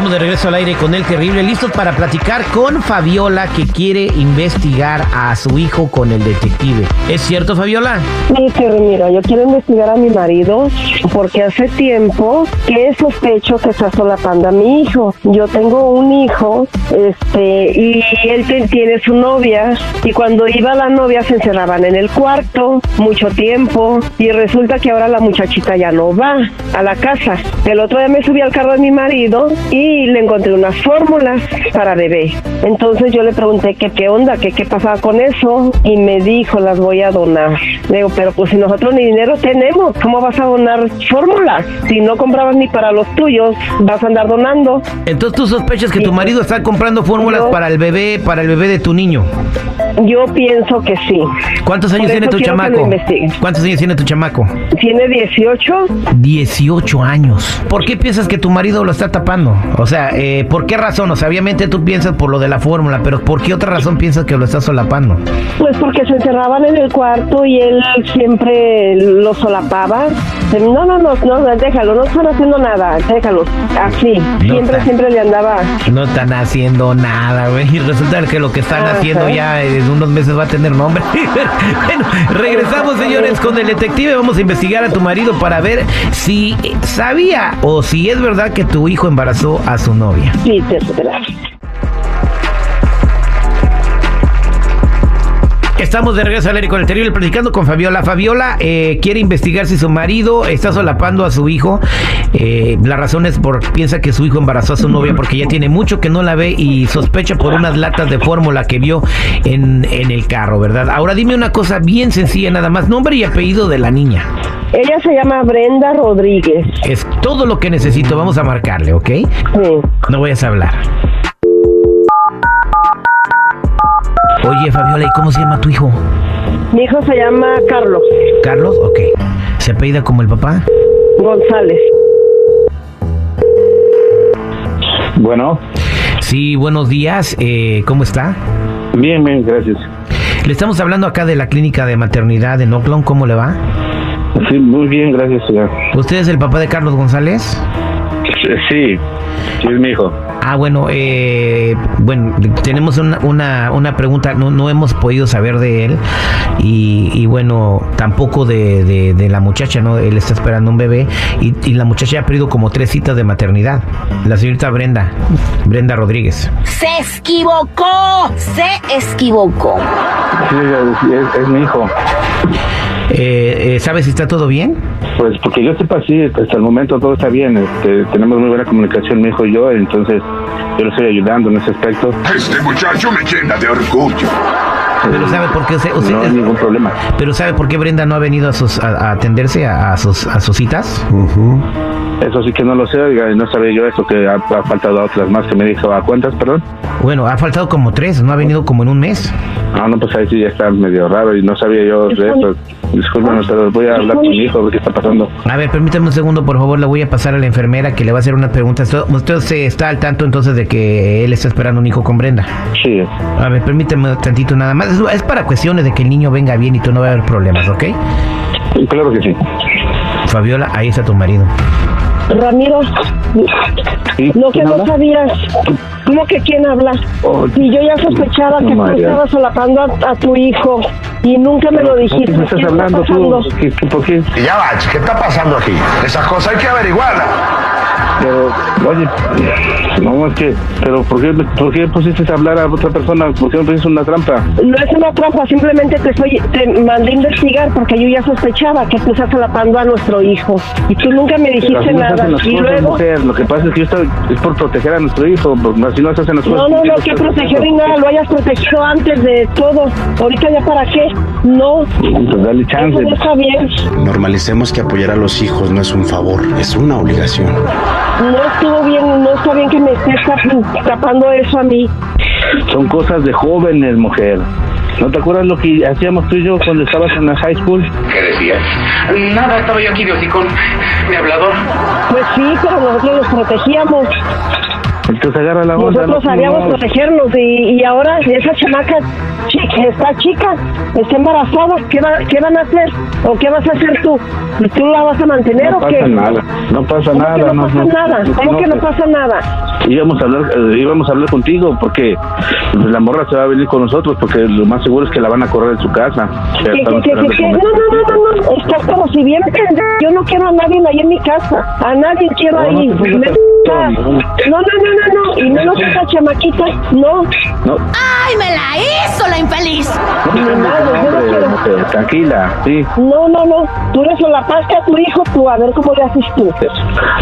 Estamos de regreso al aire con el terrible, listos para platicar con Fabiola que quiere investigar a su hijo con el detective. ¿Es cierto, Fabiola? Sí, pero mira, yo quiero investigar a mi marido porque hace tiempo que sospecho que está solapando a mi hijo. Yo tengo un hijo, este, y él tiene su novia y cuando iba la novia se encerraban en el cuarto mucho tiempo y resulta que ahora la muchachita ya no va a la casa. El otro día me subí al carro de mi marido y le encontré unas fórmulas para bebé. Entonces yo le pregunté que qué onda, que qué pasaba con eso y me dijo las voy a donar. Le digo, pero pues si nosotros ni dinero tenemos, ¿cómo vas a donar fórmulas? Si no comprabas ni para los tuyos, vas a andar donando. Entonces tú sospechas que tu marido está comprando fórmulas Yo- para el bebé, para el bebé de tu niño. Yo pienso que sí. ¿Cuántos años tiene tu chamaco? ¿Cuántos años tiene tu chamaco? Tiene 18. 18 años. ¿Por qué piensas que tu marido lo está tapando? O sea, eh, ¿por qué razón? O sea, obviamente tú piensas por lo de la fórmula, pero ¿por qué otra razón piensas que lo está solapando? Pues porque se encerraban en el cuarto y él siempre lo solapaba. No, no, no, no, déjalo, no están haciendo nada, déjalo. Así, siempre, siempre le andaba. No están haciendo nada, güey. Y resulta que lo que están Ajá. haciendo ya en unos meses va a tener nombre. bueno, regresamos, señores, con el detective. Vamos a investigar a tu marido para ver si sabía o si es verdad que tu hijo embarazó a su novia. Sí, Estamos de regreso al aire con el terrible platicando con Fabiola. Fabiola eh, quiere investigar si su marido está solapando a su hijo. Eh, la razón es por piensa que su hijo embarazó a su novia porque ya tiene mucho que no la ve y sospecha por unas latas de fórmula que vio en, en el carro, ¿verdad? Ahora dime una cosa bien sencilla nada más, nombre y apellido de la niña. Ella se llama Brenda Rodríguez. Es todo lo que necesito, vamos a marcarle, ¿ok? Sí. No vayas a hablar. Oye, Fabiola, ¿y cómo se llama tu hijo? Mi hijo se llama Carlos ¿Carlos? Ok. ¿Se apellida como el papá? González. Bueno, Sí, buenos días. Eh, ¿Cómo está? bien, bien, gracias. Le estamos hablando acá de la clínica de maternidad en Oakland. ¿Cómo le va? Sí, muy bien, gracias, señor. ¿Usted es el papá de Carlos González? Sí, sí, es mi hijo. Ah, bueno, eh, bueno, tenemos una, una, una pregunta, no, no hemos podido saber de él y, y bueno, tampoco de, de, de la muchacha, ¿no? Él está esperando un bebé y, y la muchacha ha perdido como tres citas de maternidad. La señorita Brenda, Brenda Rodríguez. Se equivocó, se equivocó. Sí, es, es mi hijo. Eh, eh, ¿Sabe si está todo bien? Pues porque yo sepa, sí, hasta el momento todo está bien. Este, tenemos muy buena comunicación, mi hijo y yo, entonces yo lo estoy ayudando en ese aspecto. Este muchacho me llena de orgullo. Pero sabe por qué usted, usted- No hay ningún problema. pero sabe por qué Brenda no ha venido a sus a, a atenderse a, a sus a sus citas. Eso sí que no lo sé, oiga, y no sabía yo eso, que ha, ha faltado otras más que me dijo. ¿A cuántas, perdón? Bueno, ha faltado como tres, no ha venido como en un mes. Ah, no, pues ahí sí ya está medio raro y no sabía yo de eso. Disculpen, pero voy a hablar con mi hijo, a ver qué está pasando. A ver, permítame un segundo, por favor, le voy a pasar a la enfermera que le va a hacer unas preguntas. Usted se está al tanto entonces de que él está esperando un hijo con Brenda. Sí, A ver, permítame tantito nada más. Es, es para cuestiones de que el niño venga bien y tú no va a haber problemas, ¿ok? claro que sí. Fabiola, ahí está tu marido. Ramiro, ¿Sí? lo que ¿Quién no habla? sabías, ¿cómo que quién habla? Oh, Y yo ya sospechaba no, que tú estabas solapando a, a tu hijo y nunca me lo ¿Por dijiste. qué estás ¿Qué está hablando tú? pasando? ¿Qué, qué, por qué? Y ya va, ¿qué está pasando aquí? Esas cosas hay que averiguarlas. Pero, oye, no, es que, pero ¿por qué, ¿por qué pusiste a hablar a otra persona? ¿Por qué no pusiste una trampa? No es una trampa, simplemente te, estoy, te mandé a investigar porque yo ya sospechaba que tú estás solapando a nuestro hijo. Y tú nunca me Pero dijiste no nada. hacen las Y cosas, luego... mujer. Lo que pasa es que yo estoy, es por proteger a nuestro hijo, porque así no se hacen las cosas. No, no, ¿Por qué no, lo que estás proteger ni nada, lo hayas protegido antes de todo. Ahorita ya para qué. No, Pues dale chance. eso no está bien. Normalicemos que apoyar a los hijos no es un favor, es una obligación. No estuvo bien, no está bien que me estés tap- tapando eso a mí. Son cosas de jóvenes, mujer. ¿No te acuerdas lo que hacíamos tú y yo cuando estabas en la high school? ¿Qué decías? Nada, estaba yo aquí de hocicón, de hablador. Pues sí, pero nosotros los protegíamos. Entonces agarra la onda. Nosotros no, sabíamos no. protegernos y, y ahora esa chamaca chi- está chica, está embarazada, ¿qué, va, ¿qué van a hacer? ¿O qué vas a hacer tú? ¿Tú la vas a mantener No o qué? pasa nada, no pasa ¿Cómo nada. que no, pasa nada? ¿Cómo que no pasa nada? Íbamos a hablar, eh, íbamos a hablar contigo porque pues, la morra se va a venir con nosotros porque lo más seguro es que la van a correr de su casa. ¿Qué, qué, qué, No, no, no, no, no, estás como si bien. Yo no quiero a nadie ahí en mi casa, a nadie quiero No, no ahí. No, no, no, no, no, y menos esa chamaquita, no. No, ¡Ay, me la hizo la infeliz! no no tranquila, sí. No, no, no, tú le solapaste a tu hijo, tú, a ver cómo le haces tú.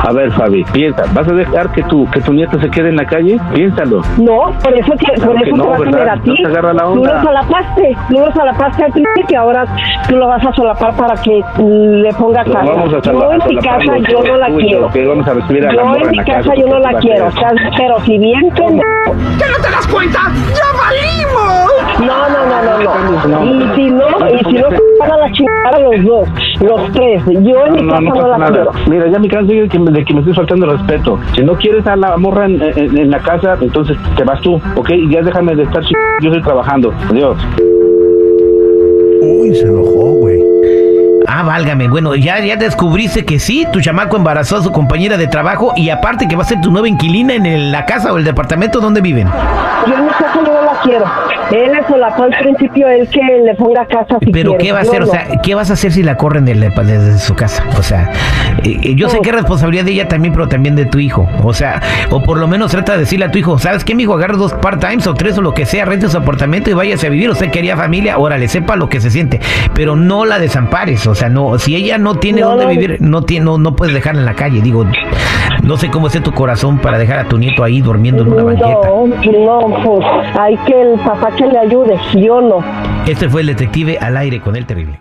A ver, Fabi, piensa, ¿vas a dejar que tu, que tu nieta se quede en la calle? Piénsalo. No, por eso, te, Claro por que eso no, te va a ¿verdad? tener a No ti. te agarra la Tú lo solapaste, tú lo solapaste al principio, ahora tú lo vas a solapar para que mm, le ponga casa. vamos a yo en mi casa yo no la quiero. que vamos a recibir a la morra en la casa yo no ¿qué la quiero, pero si bien. ¿Ya no te das cuenta? ¡Ya valimos! No, no, no, no, no. Y si no, y si no, pongas- van a la chingada los dos, los tres. Yo en mi No, casa no la nada. quiero. Mira, ya me canso de que, me- de que me estés faltando el respeto. Si no quieres a la morra en, en- en la casa, entonces te vas tú, ¿ok? Y ya déjame de estar ch... Yo estoy trabajando. Adiós. Uy, se enojó, güey. Válgame. Bueno, ya, ya descubriste que sí, tu chamaco embarazó a su compañera de trabajo y aparte que va a ser tu nueva inquilina en el- la casa o el departamento donde viven. Yo en mi casa no la quiero. Él le solapó al principio, él que le ponga casa si Pero quiere. ¿qué va a hacer? O no. sea, ¿qué vas a hacer si la corren desde su casa? O sea, eh, eh, yo sé que es responsabilidad de ella también, pero también de tu hijo. O sea, o por lo menos trata de decirle a tu hijo, ¿sabes qué, mi hijo? Agarra dos part-times o tres o lo que sea, rente su apartamento y váyase a vivir. Usted quería familia, órale, sepa lo que se siente. Pero no la desampares. O sea, no, si ella no tiene No, dónde no. vivir, no, tiene, no, no puedes dejarla en la calle. Digo, no sé cómo esté tu corazón para dejar a tu nieto ahí durmiendo en una banqueta. No, no, pues hay que el papá que le ayude, yo no. Este fue el detective al aire con el terrible.